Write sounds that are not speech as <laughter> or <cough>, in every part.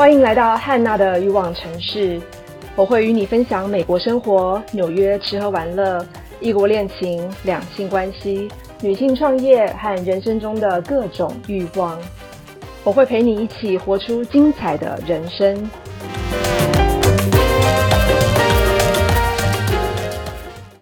欢迎来到汉娜的欲望城市，我会与你分享美国生活、纽约吃喝玩乐、异国恋情、两性关系、女性创业和人生中的各种欲望。我会陪你一起活出精彩的人生。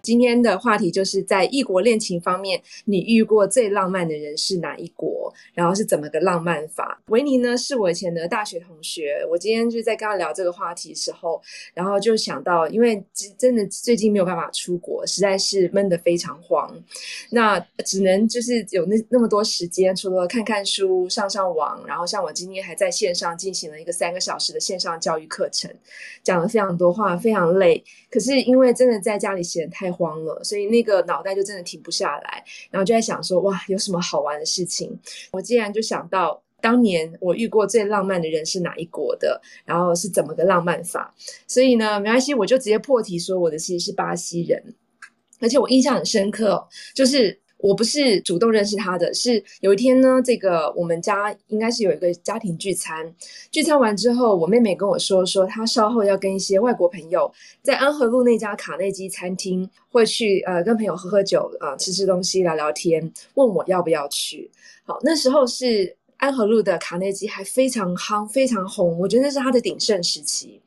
今天的话题就是在异国恋情方面，你遇过最浪漫的人是哪一国？然后是怎么个浪漫法？维尼呢，是我以前的大学同学。我今天就在跟他聊这个话题时候，然后就想到，因为真的最近没有办法出国，实在是闷得非常慌。那只能就是有那那么多时间，除了看看书、上上网，然后像我今天还在线上进行了一个三个小时的线上教育课程，讲了非常多话，非常累。可是因为真的在家里闲太。慌了，所以那个脑袋就真的停不下来，然后就在想说，哇，有什么好玩的事情？我竟然就想到，当年我遇过最浪漫的人是哪一国的，然后是怎么个浪漫法？所以呢，没关系，我就直接破题说，我的其实是巴西人，而且我印象很深刻，就是。我不是主动认识他的，是有一天呢，这个我们家应该是有一个家庭聚餐，聚餐完之后，我妹妹跟我说，说她稍后要跟一些外国朋友在安和路那家卡内基餐厅会去，呃，跟朋友喝喝酒，啊，吃吃东西，聊聊天，问我要不要去。好，那时候是安和路的卡内基还非常夯，非常红，我觉得那是他的鼎盛时期。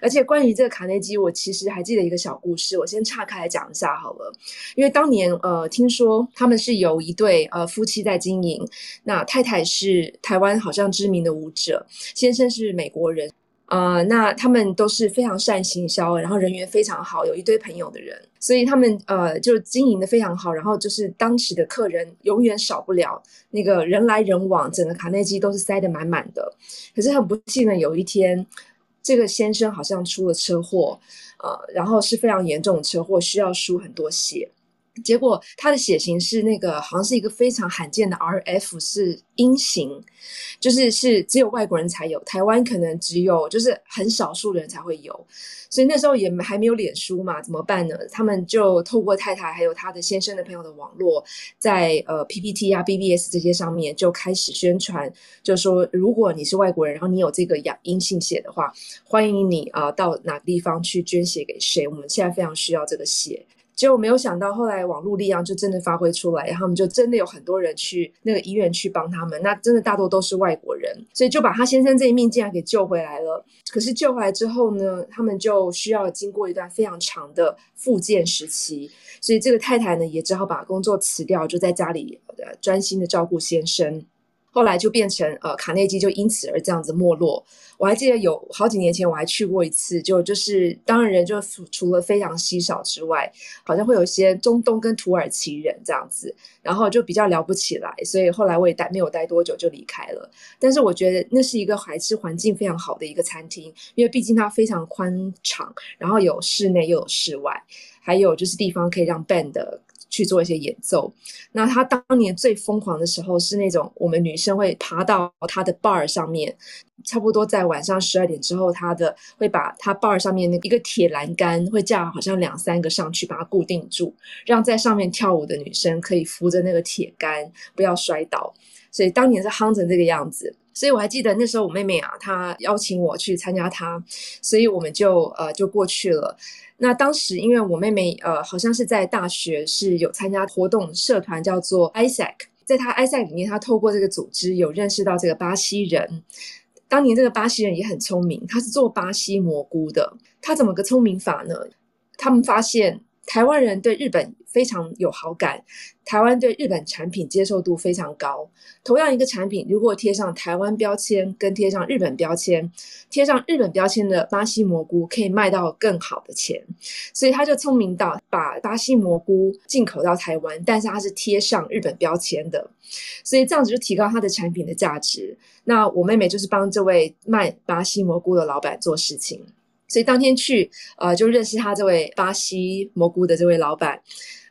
而且关于这个卡内基，我其实还记得一个小故事，我先岔开来讲一下好了。因为当年呃，听说他们是有一对呃夫妻在经营，那太太是台湾好像知名的舞者，先生是美国人，呃，那他们都是非常善行销，然后人缘非常好，有一堆朋友的人，所以他们呃就经营的非常好，然后就是当时的客人永远少不了，那个人来人往，整个卡内基都是塞得满满的。可是很不幸的有一天。这个先生好像出了车祸，呃，然后是非常严重的车祸，需要输很多血。结果他的血型是那个，好像是一个非常罕见的 RF，是阴型，就是是只有外国人才有，台湾可能只有就是很少数人才会有，所以那时候也还没有脸书嘛，怎么办呢？他们就透过太太还有他的先生的朋友的网络，在呃 PPT 啊 BBS 这些上面就开始宣传，就说如果你是外国人，然后你有这个阳阴性血的话，欢迎你啊到哪个地方去捐血给谁，我们现在非常需要这个血。结果没有想到，后来网络力量就真的发挥出来，然后他们就真的有很多人去那个医院去帮他们。那真的大多都是外国人，所以就把他先生这一命竟然给救回来了。可是救回来之后呢，他们就需要经过一段非常长的复健时期，所以这个太太呢也只好把工作辞掉，就在家里呃专心的照顾先生。后来就变成呃卡内基就因此而这样子没落。我还记得有好几年前我还去过一次，就就是当然人就除了非常稀少之外，好像会有一些中东跟土耳其人这样子，然后就比较聊不起来，所以后来我也待没有待多久就离开了。但是我觉得那是一个还是环境非常好的一个餐厅，因为毕竟它非常宽敞，然后有室内又有室外，还有就是地方可以让 band。去做一些演奏。那他当年最疯狂的时候是那种，我们女生会爬到他的 bar 上面，差不多在晚上十二点之后，他的会把他 bar 上面那一个铁栏杆会架好像两三个上去，把它固定住，让在上面跳舞的女生可以扶着那个铁杆不要摔倒。所以当年是夯成这个样子。所以我还记得那时候我妹妹啊，她邀请我去参加她，所以我们就呃就过去了。那当时因为我妹妹呃好像是在大学是有参加活动社团叫做 ISAC，在她 ISAC 里面，她透过这个组织有认识到这个巴西人。当年这个巴西人也很聪明，他是做巴西蘑菇的。他怎么个聪明法呢？他们发现。台湾人对日本非常有好感，台湾对日本产品接受度非常高。同样一个产品，如果贴上台湾标签跟贴上日本标签，贴上日本标签的巴西蘑菇可以卖到更好的钱。所以他就聪明到把巴西蘑菇进口到台湾，但是它是贴上日本标签的，所以这样子就提高它的产品的价值。那我妹妹就是帮这位卖巴西蘑菇的老板做事情。所以当天去，呃，就认识他这位巴西蘑菇的这位老板，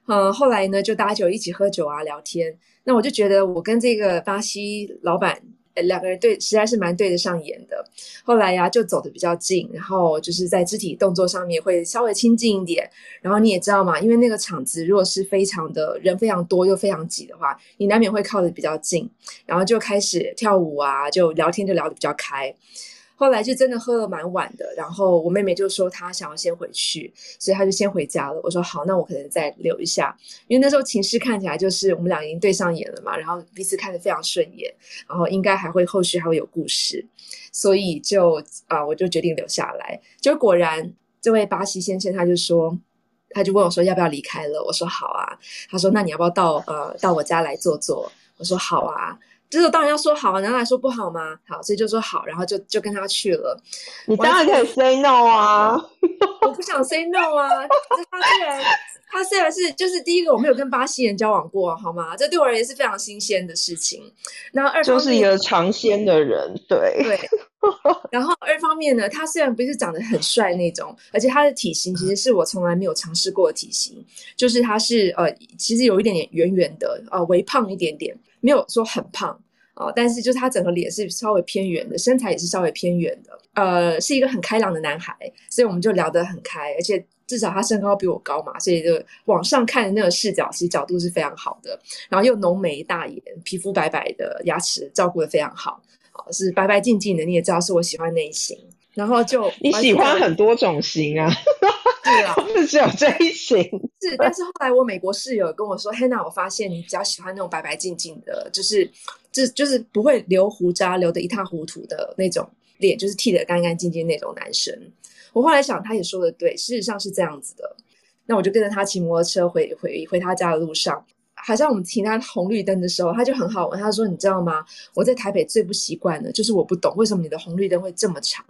呃，后来呢，就大家就一起喝酒啊，聊天。那我就觉得我跟这个巴西老板两个人对，实在是蛮对得上眼的。后来呀，就走的比较近，然后就是在肢体动作上面会稍微亲近一点。然后你也知道嘛，因为那个场子如果是非常的人非常多又非常挤的话，你难免会靠的比较近，然后就开始跳舞啊，就聊天就聊得比较开。后来就真的喝了蛮晚的，然后我妹妹就说她想要先回去，所以她就先回家了。我说好，那我可能再留一下，因为那时候情势看起来就是我们俩已经对上眼了嘛，然后彼此看得非常顺眼，然后应该还会后续还会有故事，所以就啊，我就决定留下来。就果然，这位巴西先生他就说，他就问我说要不要离开了，我说好啊。他说那你要不要到呃到我家来坐坐？我说好啊。就是当然要说好，难道还说不好吗？好，所以就说好，然后就就跟他去了。你当然可以 say no 啊！<laughs> 我不想 say no 啊！他虽然他虽然是就是第一个我没有跟巴西人交往过，好吗？这对我而言是非常新鲜的事情。然后二就是一个尝鲜的人，对对。<laughs> 然后二方面呢，他虽然不是长得很帅那种，而且他的体型其实是我从来没有尝试过的体型，就是他是呃其实有一点点圆圆的，呃微胖一点点。没有说很胖哦，但是就是他整个脸是稍微偏圆的，身材也是稍微偏圆的，呃，是一个很开朗的男孩，所以我们就聊得很开，而且至少他身高比我高嘛，所以就往上看的那个视角，其实角度是非常好的。然后又浓眉大眼，皮肤白白的，牙齿照顾的非常好，是白白净净的，你也知道是我喜欢类型。然后就你喜欢很多种型啊，对啊，不 <laughs> 是只有这一型。是，但是后来我美国室友跟我说，Hannah，我发现你比较喜欢那种白白净净的，就是就就是不会留胡渣留的一塌糊涂的那种脸，就是剃得干干净净那种男生。我后来想，他也说的对，事实上是这样子的。那我就跟着他骑摩托车回回回他家的路上。好像我们停在红绿灯的时候，他就很好玩。他说：“你知道吗？我在台北最不习惯的，就是我不懂为什么你的红绿灯会这么长。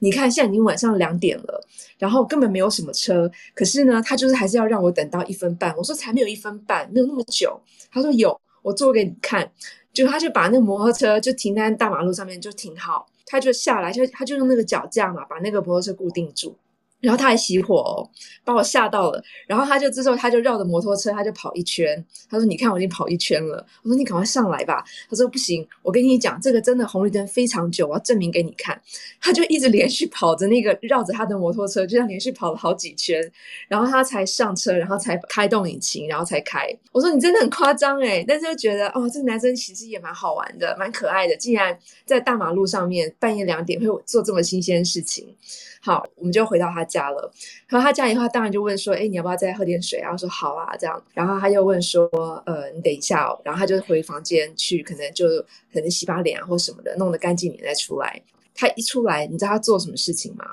你看，现在已经晚上两点了，然后根本没有什么车，可是呢，他就是还是要让我等到一分半。我说才没有一分半，没有那么久。他说有，我做给你看。就他就把那个摩托车就停在大马路上面就停好，他就下来，就他就用那个脚架嘛，把那个摩托车固定住。”然后他还熄火哦，把我吓到了。然后他就之后他就绕着摩托车，他就跑一圈。他说：“你看我已经跑一圈了。”我说：“你赶快上来吧。”他说：“不行，我跟你讲，这个真的红绿灯非常久，我要证明给你看。”他就一直连续跑着那个绕着他的摩托车，就这样连续跑了好几圈，然后他才上车，然后才开动引擎，然后才开。我说：“你真的很夸张诶。但是又觉得哦，这个男生其实也蛮好玩的，蛮可爱的。竟然在大马路上面半夜两点会做这么新鲜的事情。好，我们就回到他家了。然后他家以后，当然就问说：“哎，你要不要再喝点水？”然后说：“好啊。”这样，然后他又问说：“呃，你等一下哦。”然后他就回房间去，可能就可能洗把脸啊，或什么的，弄得干净点再出来。他一出来，你知道他做什么事情吗？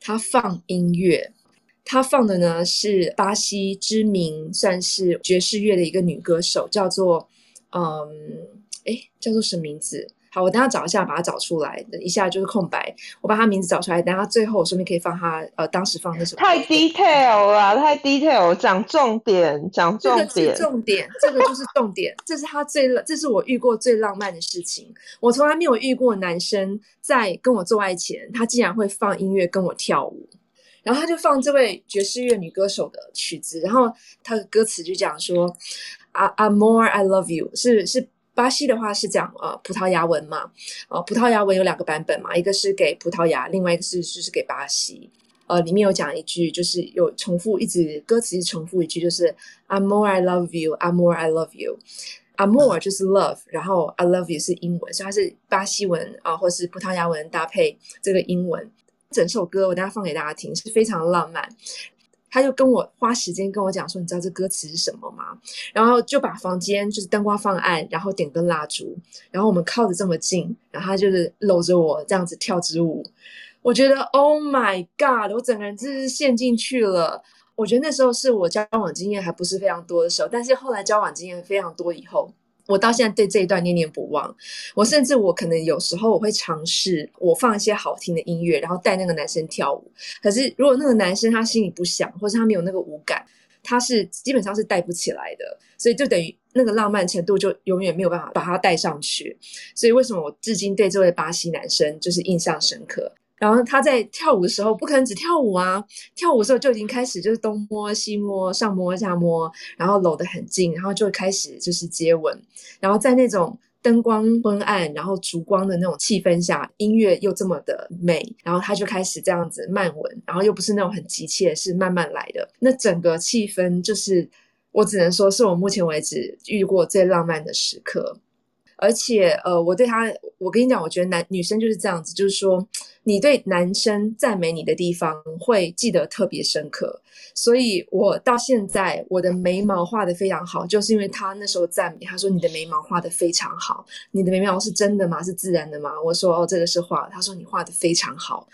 他放音乐。他放的呢是巴西知名算是爵士乐的一个女歌手，叫做嗯，哎，叫做什么名字？好，我等下找一下，把它找出来。等一下就是空白，我把他名字找出来。等下最后顺便可以放他呃当时放那首。太 detail 了，太 detail，讲重点，讲重点。重点，这个就是重点。这是他最，这是我遇过最浪漫的事情。我从来没有遇过男生在跟我做爱前，他竟然会放音乐跟我跳舞。然后他就放这位爵士乐女歌手的曲子，然后他的歌词就讲说：“I I'm more I love you。”是是。巴西的话是讲呃葡萄牙文嘛，呃葡萄牙文有两个版本嘛，一个是给葡萄牙，另外一个是就是给巴西。呃，里面有讲一句，就是有重复一直歌词重复一句，就是 I'm more I love you, I'm more I love you，Amor 就是 love，然后 I love you 是英文，所以它是巴西文啊，或是葡萄牙文搭配这个英文。整首歌我等下放给大家听，是非常浪漫。他就跟我花时间跟我讲说，你知道这歌词是什么吗？然后就把房间就是灯光放暗，然后点根蜡烛，然后我们靠着这么近，然后他就是搂着我这样子跳支舞。我觉得 Oh my God，我整个人真是陷进去了。我觉得那时候是我交往经验还不是非常多的时候，但是后来交往经验非常多以后。我到现在对这一段念念不忘。我甚至我可能有时候我会尝试，我放一些好听的音乐，然后带那个男生跳舞。可是如果那个男生他心里不想，或者他没有那个舞感，他是基本上是带不起来的。所以就等于那个浪漫程度就永远没有办法把他带上去。所以为什么我至今对这位巴西男生就是印象深刻？然后他在跳舞的时候，不可能只跳舞啊！跳舞的时候就已经开始就是东摸西摸，上摸下摸，然后搂得很近，然后就开始就是接吻。然后在那种灯光昏暗，然后烛光的那种气氛下，音乐又这么的美，然后他就开始这样子慢吻，然后又不是那种很急切，是慢慢来的。那整个气氛就是，我只能说是我目前为止遇过最浪漫的时刻。而且呃，我对他，我跟你讲，我觉得男女生就是这样子，就是说你对男生赞美你的地方会记得特别深刻。所以我到现在我的眉毛画的非常好，就是因为他那时候赞美，他说你的眉毛画的非常好，你的眉毛是真的吗？是自然的吗？我说哦，这个是画。他说你画的非常好，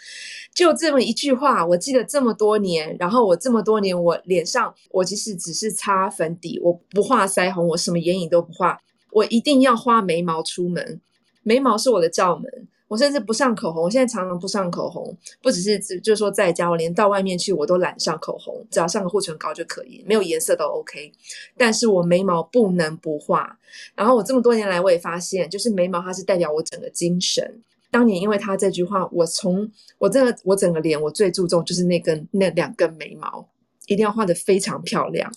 就这么一句话，我记得这么多年。然后我这么多年，我脸上我即使只是擦粉底，我不画腮红，我什么眼影都不画，我一定要画眉毛出门，眉毛是我的罩门。我甚至不上口红，我现在常常不上口红，不只是就是说在家，我连到外面去我都懒上口红，只要上个护唇膏就可以，没有颜色都 OK。但是我眉毛不能不画。然后我这么多年来，我也发现，就是眉毛它是代表我整个精神。当年因为他这句话，我从我这个我整个脸，我最注重就是那根那两根眉毛，一定要画的非常漂亮。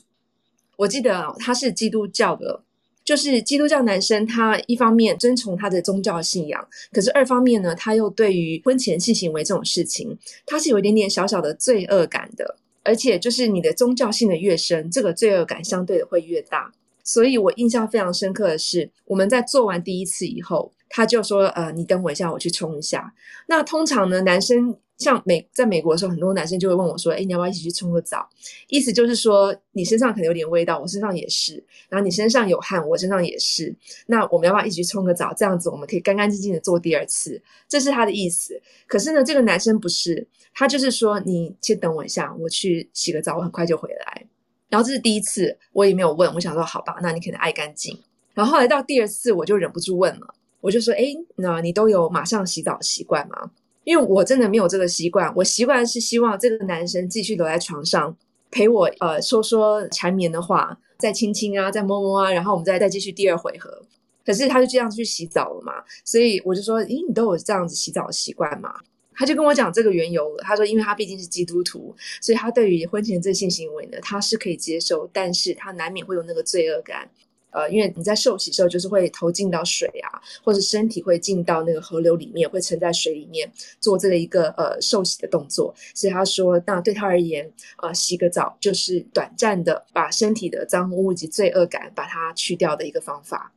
我记得他是基督教的。就是基督教男生，他一方面遵从他的宗教信仰，可是二方面呢，他又对于婚前性行为这种事情，他是有一点点小小的罪恶感的。而且就是你的宗教性的越深，这个罪恶感相对的会越大。所以我印象非常深刻的是，我们在做完第一次以后，他就说：“呃，你等我一下，我去冲一下。”那通常呢，男生。像美在美国的时候，很多男生就会问我说：“哎，你要不要一起去冲个澡？”意思就是说，你身上可能有点味道，我身上也是；然后你身上有汗，我身上也是。那我们要不要一起去冲个澡？这样子我们可以干干净净的做第二次。这是他的意思。可是呢，这个男生不是，他就是说：“你先等我一下，我去洗个澡，我很快就回来。”然后这是第一次，我也没有问，我想说：“好吧，那你可能爱干净。”然后后来到第二次，我就忍不住问了，我就说：“哎，那你都有马上洗澡习惯吗？”因为我真的没有这个习惯，我习惯是希望这个男生继续留在床上陪我，呃，说说缠绵的话，再亲亲啊，再摸摸啊，然后我们再再继续第二回合。可是他就这样去洗澡了嘛，所以我就说，咦，你都有这样子洗澡的习惯吗？他就跟我讲这个缘由了。他说，因为他毕竟是基督徒，所以他对于婚前这性行为呢，他是可以接受，但是他难免会有那个罪恶感。呃，因为你在受洗时候，就是会投进到水啊，或者身体会进到那个河流里面，会沉在水里面做这个一个呃受洗的动作。所以他说，那对他而言，呃，洗个澡就是短暂的把身体的脏污以及罪恶感把它去掉的一个方法。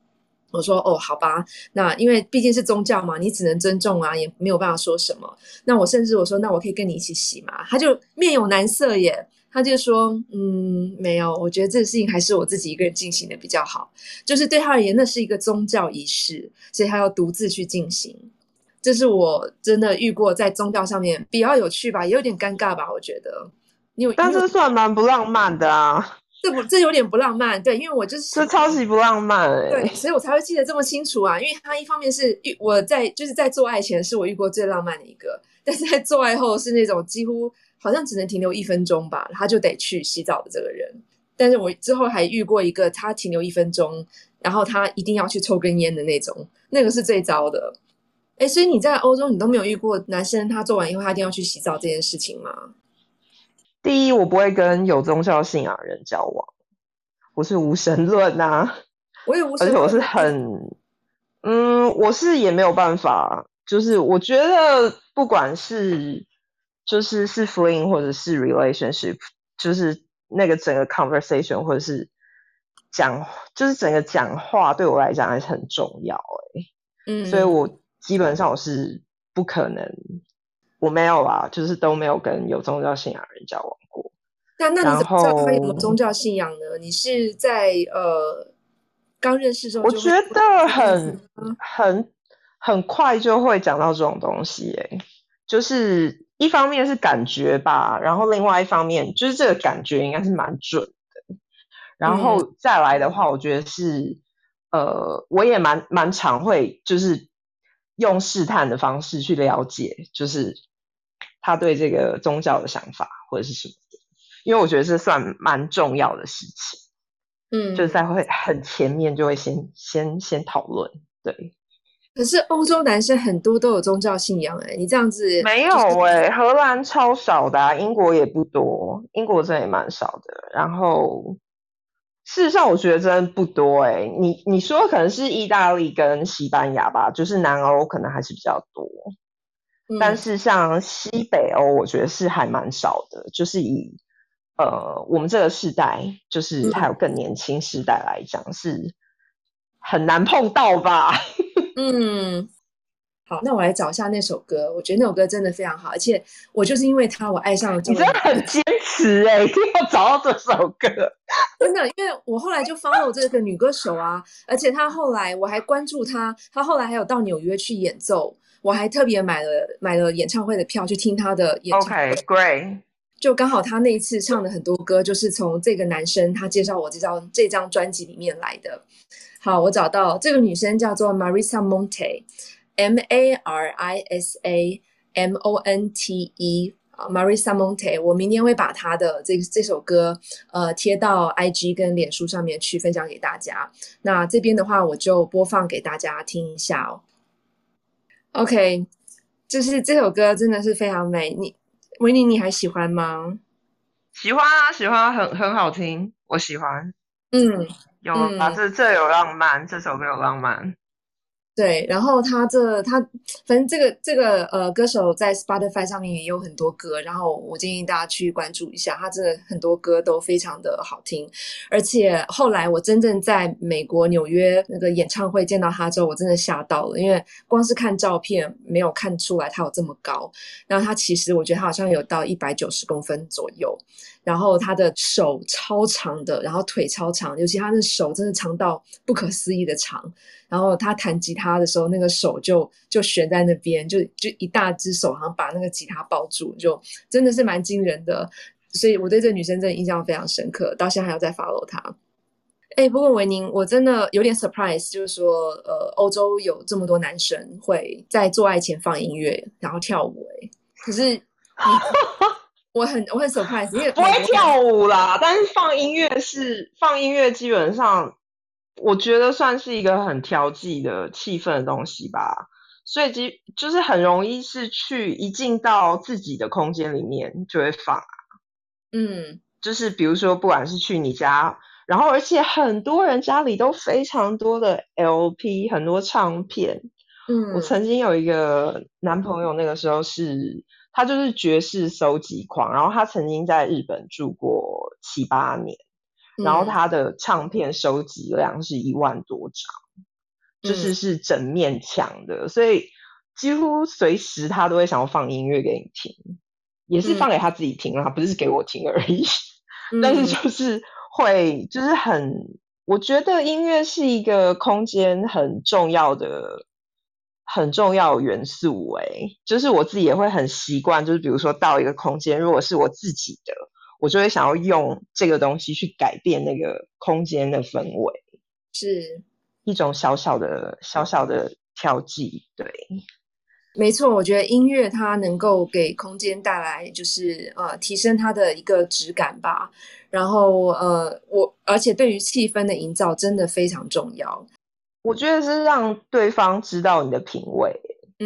我说，哦，好吧，那因为毕竟是宗教嘛，你只能尊重啊，也没有办法说什么。那我甚至我说，那我可以跟你一起洗嘛？他就面有难色耶。他就说：“嗯，没有，我觉得这个事情还是我自己一个人进行的比较好。就是对他而言，那是一个宗教仪式，所以他要独自去进行。这是我真的遇过在宗教上面比较有趣吧，也有点尴尬吧。我觉得，你有但是算蛮不浪漫的啊。这不，这有点不浪漫。对，因为我就是这超级不浪漫。对，所以我才会记得这么清楚啊。因为他一方面是遇我在就是在做爱前是我遇过最浪漫的一个，但是在做爱后是那种几乎。”好像只能停留一分钟吧，他就得去洗澡的这个人。但是我之后还遇过一个，他停留一分钟，然后他一定要去抽根烟的那种，那个是最糟的。哎，所以你在欧洲，你都没有遇过男生他做完以后他一定要去洗澡这件事情吗？第一，我不会跟有宗教信仰人交往，我是无神论呐。我也无神，而且我是很，嗯，我是也没有办法，就是我觉得不管是。就是是 fling 或者是 relationship，就是那个整个 conversation 或者是讲，就是整个讲话对我来讲还是很重要哎，嗯，所以我基本上我是不可能，我没有啊，就是都没有跟有宗教信仰人交往过。那那你怎么知道他有宗教信仰呢？你是在呃刚认识时候？我觉得很很很快就会讲到这种东西哎，就是。一方面是感觉吧，然后另外一方面就是这个感觉应该是蛮准的。然后再来的话，我觉得是，呃，我也蛮蛮常会就是用试探的方式去了解，就是他对这个宗教的想法或者是什么的，因为我觉得这算蛮重要的事情。嗯，就是在会很前面就会先先先讨论，对。可是欧洲男生很多都有宗教信仰哎，你这样子没有哎，荷兰超少的，英国也不多，英国真的也蛮少的。然后事实上，我觉得真不多哎。你你说可能是意大利跟西班牙吧，就是南欧可能还是比较多，但是像西北欧，我觉得是还蛮少的。就是以呃我们这个世代，就是还有更年轻时代来讲是。很难碰到吧？嗯。好，那我来找一下那首歌。我觉得那首歌真的非常好，而且我就是因为它，我爱上了。你真的很坚持哎，一定要找到这首歌。<laughs> 真的，因为我后来就 follow 这个女歌手啊，而且她后来我还关注她，她后来还有到纽约去演奏，我还特别买了买了演唱会的票去听她的演唱会。OK，Great。就刚好她那一次唱的很多歌，就是从这个男生他介绍我这张这张专辑里面来的。好，我找到这个女生叫做 Marisa Monte。M A R I S A M O N T E 啊，Marisa Monte，我明天会把她的这这首歌呃贴到 I G 跟脸书上面去分享给大家。那这边的话，我就播放给大家听一下哦。OK，就是这首歌真的是非常美。你维尼，你还喜欢吗？喜欢啊，喜欢，很很好听，我喜欢。嗯，有啊，这这有浪漫，这首歌有浪漫。对，然后他这他反正这个这个呃歌手在 Spotify 上面也有很多歌，然后我建议大家去关注一下，他这很多歌都非常的好听，而且后来我真正在美国纽约那个演唱会见到他之后，我真的吓到了，因为光是看照片没有看出来他有这么高，然后他其实我觉得他好像有到一百九十公分左右。然后他的手超长的，然后腿超长，尤其他的手真的长到不可思议的长。然后他弹吉他的时候，那个手就就悬在那边，就就一大只手好像把那个吉他抱住，就真的是蛮惊人的。所以我对这女生真的印象非常深刻，到现在还要再 follow 她。哎，不过维宁，我真的有点 surprise，就是说，呃，欧洲有这么多男生会在做爱前放音乐，然后跳舞。哎，可是。我很我很 surprise，因为 <laughs> 不会跳舞啦，但是放音乐是放音乐，基本上我觉得算是一个很调剂的气氛的东西吧。所以即就是很容易是去一进到自己的空间里面就会放啊。嗯，就是比如说不管是去你家，然后而且很多人家里都非常多的 LP，很多唱片。嗯，我曾经有一个男朋友，那个时候是。他就是爵士收集狂，然后他曾经在日本住过七八年，然后他的唱片收集量是一万多张，就是是整面墙的，所以几乎随时他都会想要放音乐给你听，也是放给他自己听啊，不是给我听而已。<laughs> 但是就是会，就是很，我觉得音乐是一个空间很重要的。很重要元素诶，就是我自己也会很习惯，就是比如说到一个空间，如果是我自己的，我就会想要用这个东西去改变那个空间的氛围，是。一种小小的小小的调剂。对，没错，我觉得音乐它能够给空间带来就是呃提升它的一个质感吧，然后呃我而且对于气氛的营造真的非常重要。我觉得是让对方知道你的品味，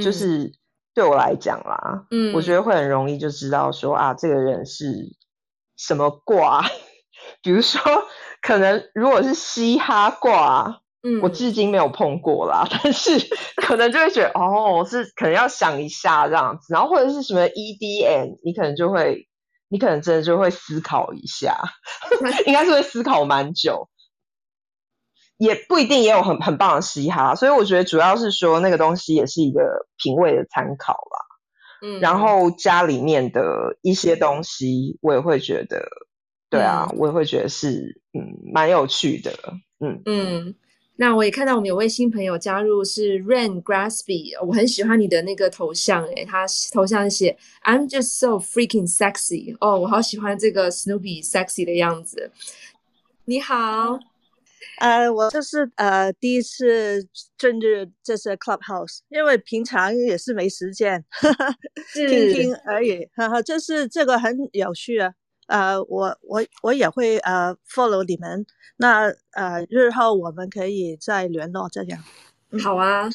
就是对我来讲啦，嗯，我觉得会很容易就知道说啊，这个人是什么挂，<laughs> 比如说可能如果是嘻哈挂，嗯，我至今没有碰过啦，<laughs> 但是 <laughs> 可能就会觉得哦，是可能要想一下这样子，然后或者是什么 EDM，你可能就会，你可能真的就会思考一下，应该是会思考蛮久。也不一定也有很很棒的嘻哈，所以我觉得主要是说那个东西也是一个品味的参考吧。嗯，然后家里面的一些东西，我也会觉得，对啊，我也会觉得是嗯蛮有趣的。嗯嗯，那我也看到我们有位新朋友加入是 Rain Grassby，我很喜欢你的那个头像，诶，他头像写 I'm just so freaking sexy，哦，我好喜欢这个 Snoopy sexy 的样子。你好。呃，我这是呃第一次进入这是 clubhouse，因为平常也是没时间，<laughs> 听听而已。哈哈，就是这个很有趣啊。呃，我我我也会呃 follow 你们，那呃日后我们可以再联络这样。好啊，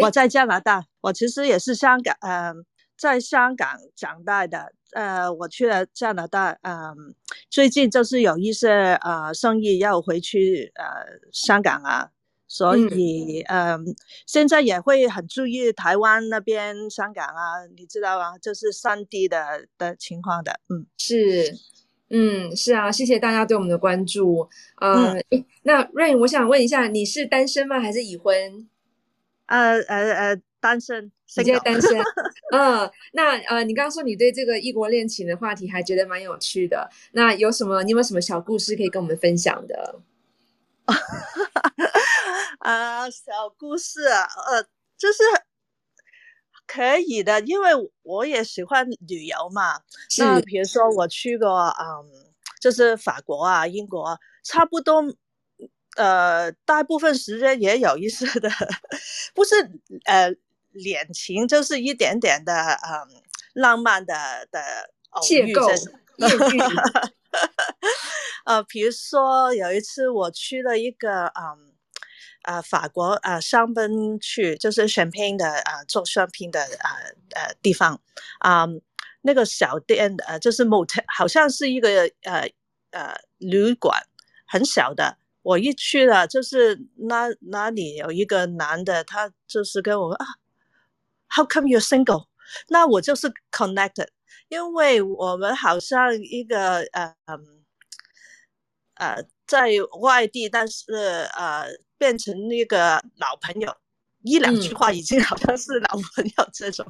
我在加拿大，我其实也是香港，呃，在香港长大的。呃，我去了加拿大，嗯，最近就是有一些呃生意要回去呃香港啊，所以嗯，现在也会很注意台湾那边、香港啊，你知道啊？就是三地的的情况的，嗯，是，嗯，是啊，谢谢大家对我们的关注。呃，那 Rain，我想问一下，你是单身吗？还是已婚？呃呃呃，单身，直接单身。<laughs> 嗯，那呃，你刚刚说你对这个异国恋情的话题还觉得蛮有趣的，那有什么？你有没有什么小故事可以跟我们分享的？啊，<laughs> 小故事啊，呃，就是。可以的，因为我也喜欢旅游嘛。那比如说我去过，嗯，就是法国啊、英国，差不多，呃，大部分时间也有意思的，不是呃恋情，就是一点点的，嗯，浪漫的的邂逅艳遇。<laughs> 呃，比如说有一次我去了一个，嗯。啊，法国啊，香槟去就是选品的啊，做选品的啊呃地方啊，那个小店呃，就是 motel，好像是一个呃呃旅馆，很小的。我一去了，就是那那里有一个男的，他就是跟我啊，How come you're single？那我就是 connected，因为我们好像一个呃呃在外地，但是呃。变成那个老朋友，一两句话已经好像是老朋友这种。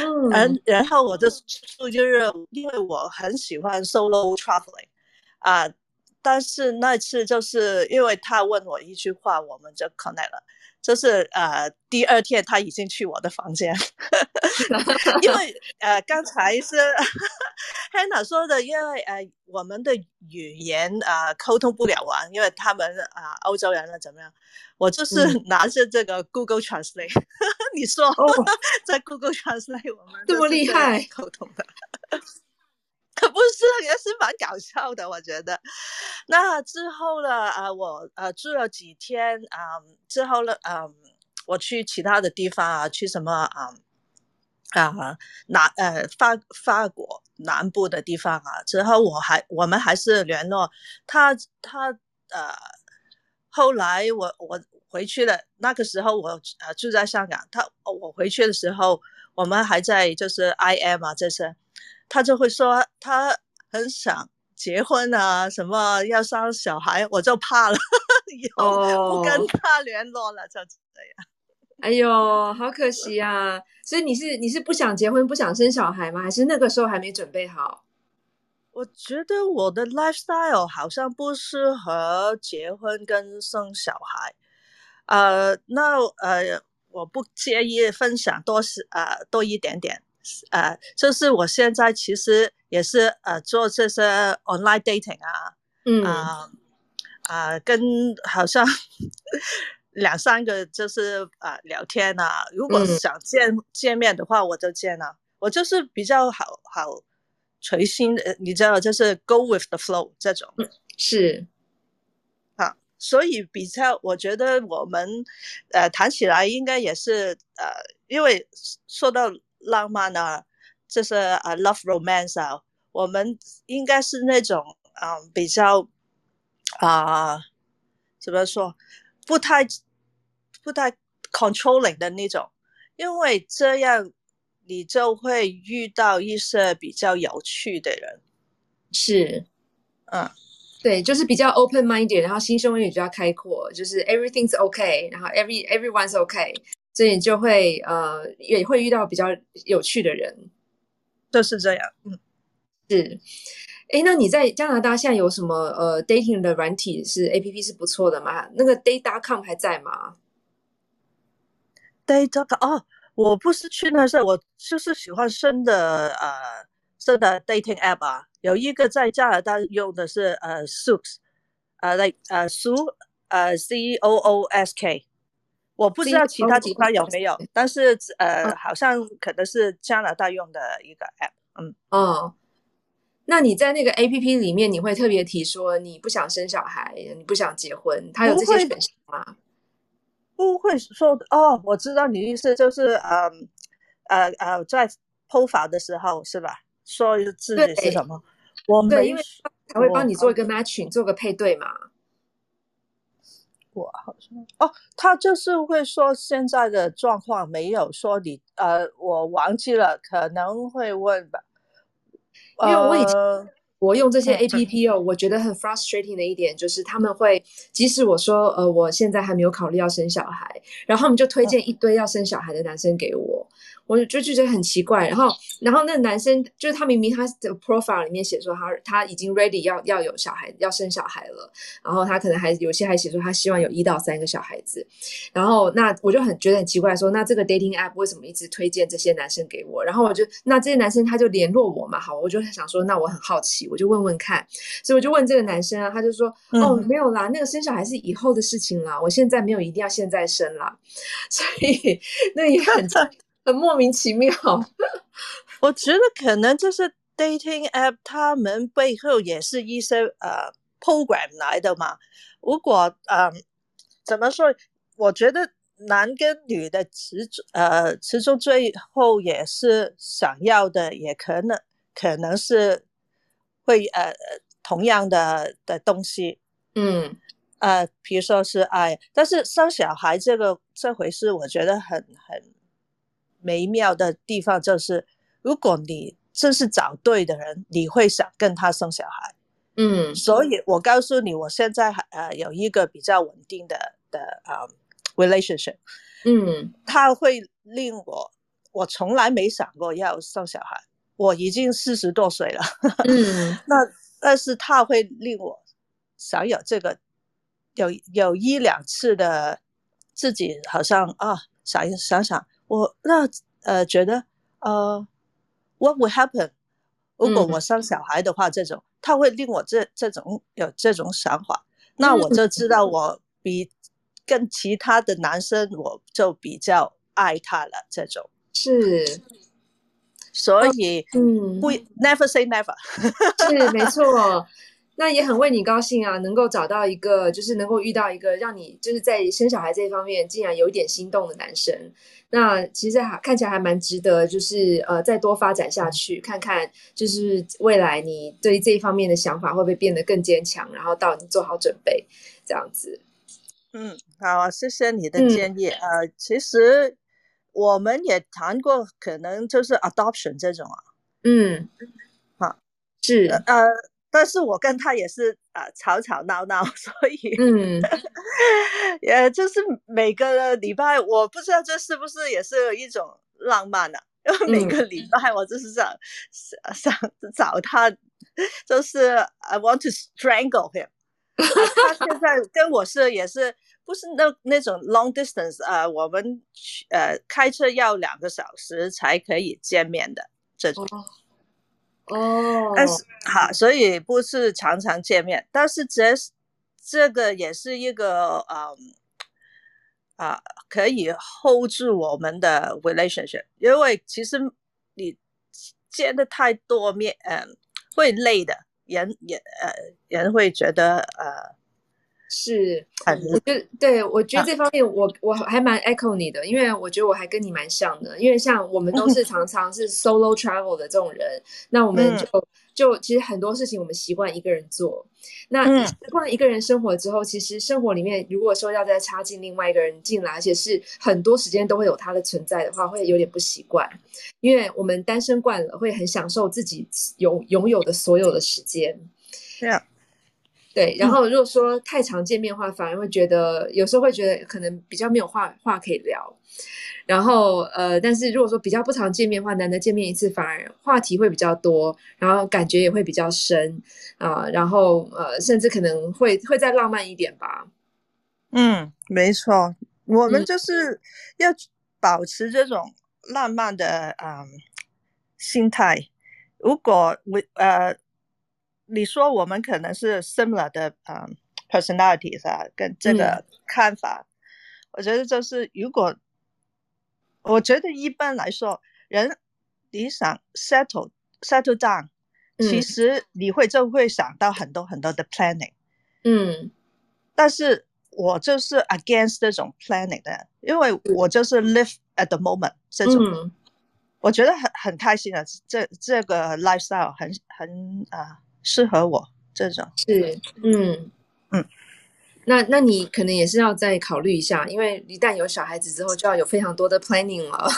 嗯，然然后我的处就是因为我很喜欢 solo traveling 啊，但是那次就是因为他问我一句话，我们就 connect 了。就是呃，第二天他已经去我的房间，<laughs> 因为呃，刚才是 <laughs> Hannah 说的，因为呃，我们的语言啊沟通不了啊，因为他们啊欧洲人了怎么样？我就是 <laughs> 拿着这个 Google Translate，你说在 Google Translate 我们这么厉害沟通的。<laughs> 不是，也是蛮搞笑的，我觉得。那之后呢？啊，我呃住了几天啊，之后呢，嗯，我去其他的地方啊，去什么啊啊南呃法法国南部的地方啊。之后我还我们还是联络他，他呃后来我我回去了，那个时候我呃住在香港，他我回去的时候，我们还在就是 I M 啊这些。他就会说他很想结婚啊，什么要生小孩，我就怕了，以后不跟他联络了，就这样。哎呦，好可惜啊！所以你是你是不想结婚，不想生小孩吗？还是那个时候还没准备好？我觉得我的 lifestyle 好像不适合结婚跟生小孩。呃，那呃，我不介意分享多是呃多一点点。呃，就是我现在其实也是呃做这些 online dating 啊，嗯啊啊，跟好像 <laughs> 两三个就是啊聊天啊，如果想见见面的话，我就见了。我就是比较好好随心，的，你知道，就是 go with the flow 这种是啊，所以比较我觉得我们呃谈起来应该也是呃，因为说到。浪漫啊，就是啊，love romance 啊，我们应该是那种啊，比较啊，怎么说，不太不太 controlling 的那种，因为这样你就会遇到一些比较有趣的人。是，嗯，对，就是比较 open minded，然后心胸也比较开阔，就是 everything's okay，然后 every everyone's okay。所以就会呃也会遇到比较有趣的人，就是这样，嗯，是，哎，那你在加拿大现在有什么呃 dating 的软体是 A P P 是不错的吗？那个 Date.com 还在吗？Date.com 哦，我不是去那是，我就是喜欢深的呃深的 dating app 啊，有一个在加拿大用的是呃 Sooks，呃 like 呃 Soo 呃 C O O S K。我不知道其他地方有没有，但是呃，好像可能是加拿大用的一个 app。嗯哦，那你在那个 app 里面，你会特别提说你不想生小孩，你不想结婚，它有这些选项吗？不会说哦，我知道你意思就是呃呃呃，在剖法的时候是吧？说自己是什么？我对，因为他会帮你做一个 matching，做个配对嘛。我好像哦，他就是会说现在的状况没有说你呃，我忘记了，可能会问吧。因为我以前我用这些 A P P 哦，我觉得很 frustrating 的一点就是他们会，即使我说呃我现在还没有考虑要生小孩，然后他们就推荐一堆要生小孩的男生给我。我就就觉得很奇怪，然后，然后那个男生就是他明明他的 profile 里面写说他他已经 ready 要要有小孩要生小孩了，然后他可能还有些还写说他希望有一到三个小孩子，然后那我就很觉得很奇怪，说那这个 dating app 为什么一直推荐这些男生给我？然后我就那这些男生他就联络我嘛，好，我就想说那我很好奇，我就问问看，所以我就问这个男生啊，他就说哦没有啦，那个生小孩是以后的事情啦，我现在没有一定要现在生啦，<laughs> 所以那也很。很莫名其妙，我觉得可能就是 dating app，他们背后也是一些呃 program 来的嘛。如果呃怎么说，我觉得男跟女的始呃始终最后也是想要的，也可能可能是会呃同样的的东西，嗯呃，比如说是爱，但是生小孩这个这回事，我觉得很很。美妙的地方就是，如果你真是找对的人，你会想跟他生小孩。嗯，所以我告诉你，我现在呃有一个比较稳定的的啊 relationship。嗯，他会令我，我从来没想过要生小孩。我已经四十多岁了。嗯，<laughs> 那但是他会令我想有这个，有有一两次的自己好像啊想想想。我那呃觉得呃，what will happen？如果我生小孩的话，这种他会令我这这种有这种想法，那我就知道我比跟其他的男生我就比较爱他了。这种是，所以嗯，不 never say never，是没错。那也很为你高兴啊，能够找到一个就是能够遇到一个让你就是在生小孩这一方面竟然有一点心动的男生。那其实还看起来还蛮值得，就是呃再多发展下去，看看就是未来你对这一方面的想法会不会变得更坚强，然后到你做好准备这样子。嗯，好，谢谢你的建议。呃，其实我们也谈过，可能就是 adoption 这种啊。嗯，好，是呃。但是我跟他也是啊，吵吵闹闹，<laughs> 所以嗯，<laughs> 也就是每个礼拜，我不知道这是不是也是一种浪漫呢？因为每个礼拜我就是想想找他，就是 I want to strangle him。<laughs> 他现在跟我是也是不是那那种 long distance 啊？我们呃开车要两个小时才可以见面的这种。哦，哦但是好，所以不是常常见面，但是这这个也是一个嗯啊，可以 hold 住我们的 relationship，因为其实你见的太多面，嗯，会累的，人也呃人会觉得呃。是，我觉得对，我觉得这方面我我还蛮 echo 你的，因为我觉得我还跟你蛮像的，因为像我们都是常常是 <laughs> solo travel 的这种人，那我们就就其实很多事情我们习惯一个人做，那习惯一个人生活之后，其实生活里面如果说要再插进另外一个人进来，而且是很多时间都会有他的存在的话，会有点不习惯，因为我们单身惯了，会很享受自己有拥有的所有的时间，这样。对，然后如果说太常见面的话，反而会觉得有时候会觉得可能比较没有话话可以聊。然后呃，但是如果说比较不常见面的话，难得见面一次，反而话题会比较多，然后感觉也会比较深啊。然后呃，甚至可能会会再浪漫一点吧。嗯，没错，我们就是要保持这种浪漫的啊心态。如果我呃。你说我们可能是 similar 的啊 personalities 啊，跟这个看法，我觉得就是如果，我觉得一般来说，人你想 settle settle down，其实你会就会想到很多很多的 planning，嗯，但是我就是 against 这种 planning 的，因为我就是 live at the moment 这种，我觉得很很开心的，这这个 lifestyle 很很啊。适合我这种是，嗯嗯，那那你可能也是要再考虑一下，因为一旦有小孩子之后，就要有非常多的 planning 了。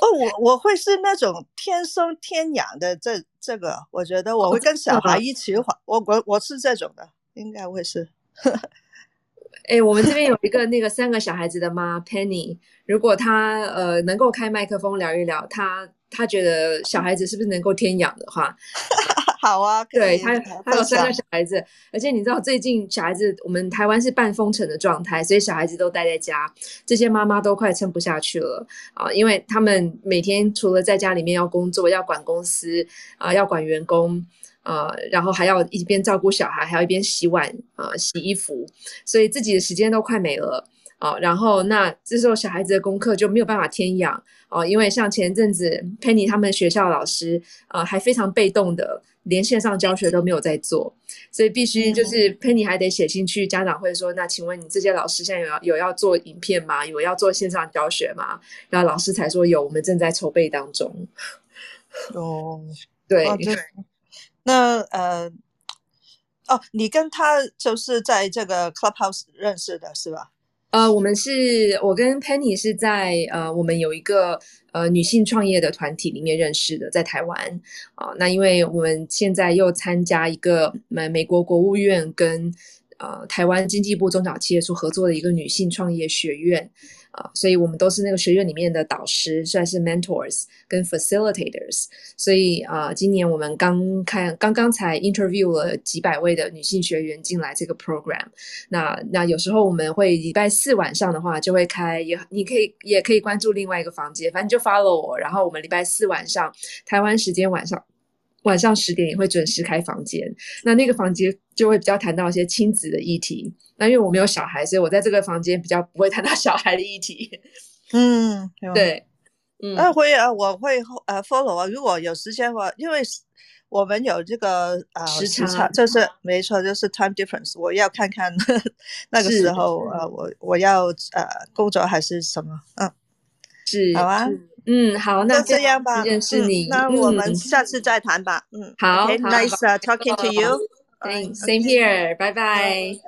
哦，我我会是那种天生天养的，这这个我觉得我会跟小孩一起玩，我我我是这种的，应该会是。<laughs> 哎，我们这边有一个那个三个小孩子的妈 Penny，如果她呃能够开麦克风聊一聊，她她觉得小孩子是不是能够天养的话。好啊，对他，他有三个小孩子，而且你知道最近小孩子，我们台湾是半封城的状态，所以小孩子都待在家，这些妈妈都快撑不下去了啊，因为他们每天除了在家里面要工作，要管公司啊，要管员工啊，然后还要一边照顾小孩，还要一边洗碗啊、洗衣服，所以自己的时间都快没了啊。然后那这时候小孩子的功课就没有办法添养啊，因为像前阵子 Penny 他们学校老师啊，还非常被动的。连线上教学都没有在做，所以必须就是 Penny 还得写信去家长会说，那请问你这些老师现在有要有要做影片吗？有要做线上教学吗？然后老师才说有，我们正在筹备当中。哦，<laughs> 对，那呃，哦，你跟他就是在这个 Clubhouse 认识的是吧？呃，我们是我跟 Penny 是在呃，我们有一个呃女性创业的团体里面认识的，在台湾啊。那因为我们现在又参加一个美美国国务院跟呃台湾经济部中小企业处合作的一个女性创业学院。啊，所以我们都是那个学院里面的导师，算是 mentors 跟 facilitators。所以啊，今年我们刚开，刚刚才 interview 了几百位的女性学员进来这个 program。那那有时候我们会礼拜四晚上的话就会开，也你可以也可以关注另外一个房间，反正就 follow 我。然后我们礼拜四晚上台湾时间晚上。晚上十点也会准时开房间，那那个房间就会比较谈到一些亲子的议题。那因为我没有小孩，所以我在这个房间比较不会谈到小孩的议题。嗯，对，嗯，那会啊，我会呃 follow 啊。如果有时间话，因为我们有这个呃时差，就是没错，就是 time difference。我要看看 <laughs> 那个时候呃，我我要呃工作还是什么？嗯，是，好啊。嗯，好，那这样吧，认识你，那我们下次再谈吧。嗯，好，Nice talking to you. <laughs> Same here. 拜拜。拜。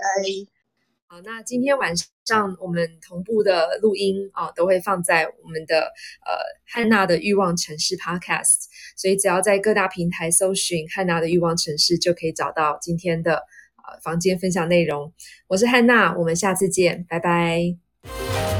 好，那今天晚上我们同步的录音啊，都会放在我们的呃汉娜的欲望城市 Podcast，所以只要在各大平台搜寻汉娜的欲望城市，就可以找到今天的呃房间分享内容。我是汉娜，我们下次见，拜拜。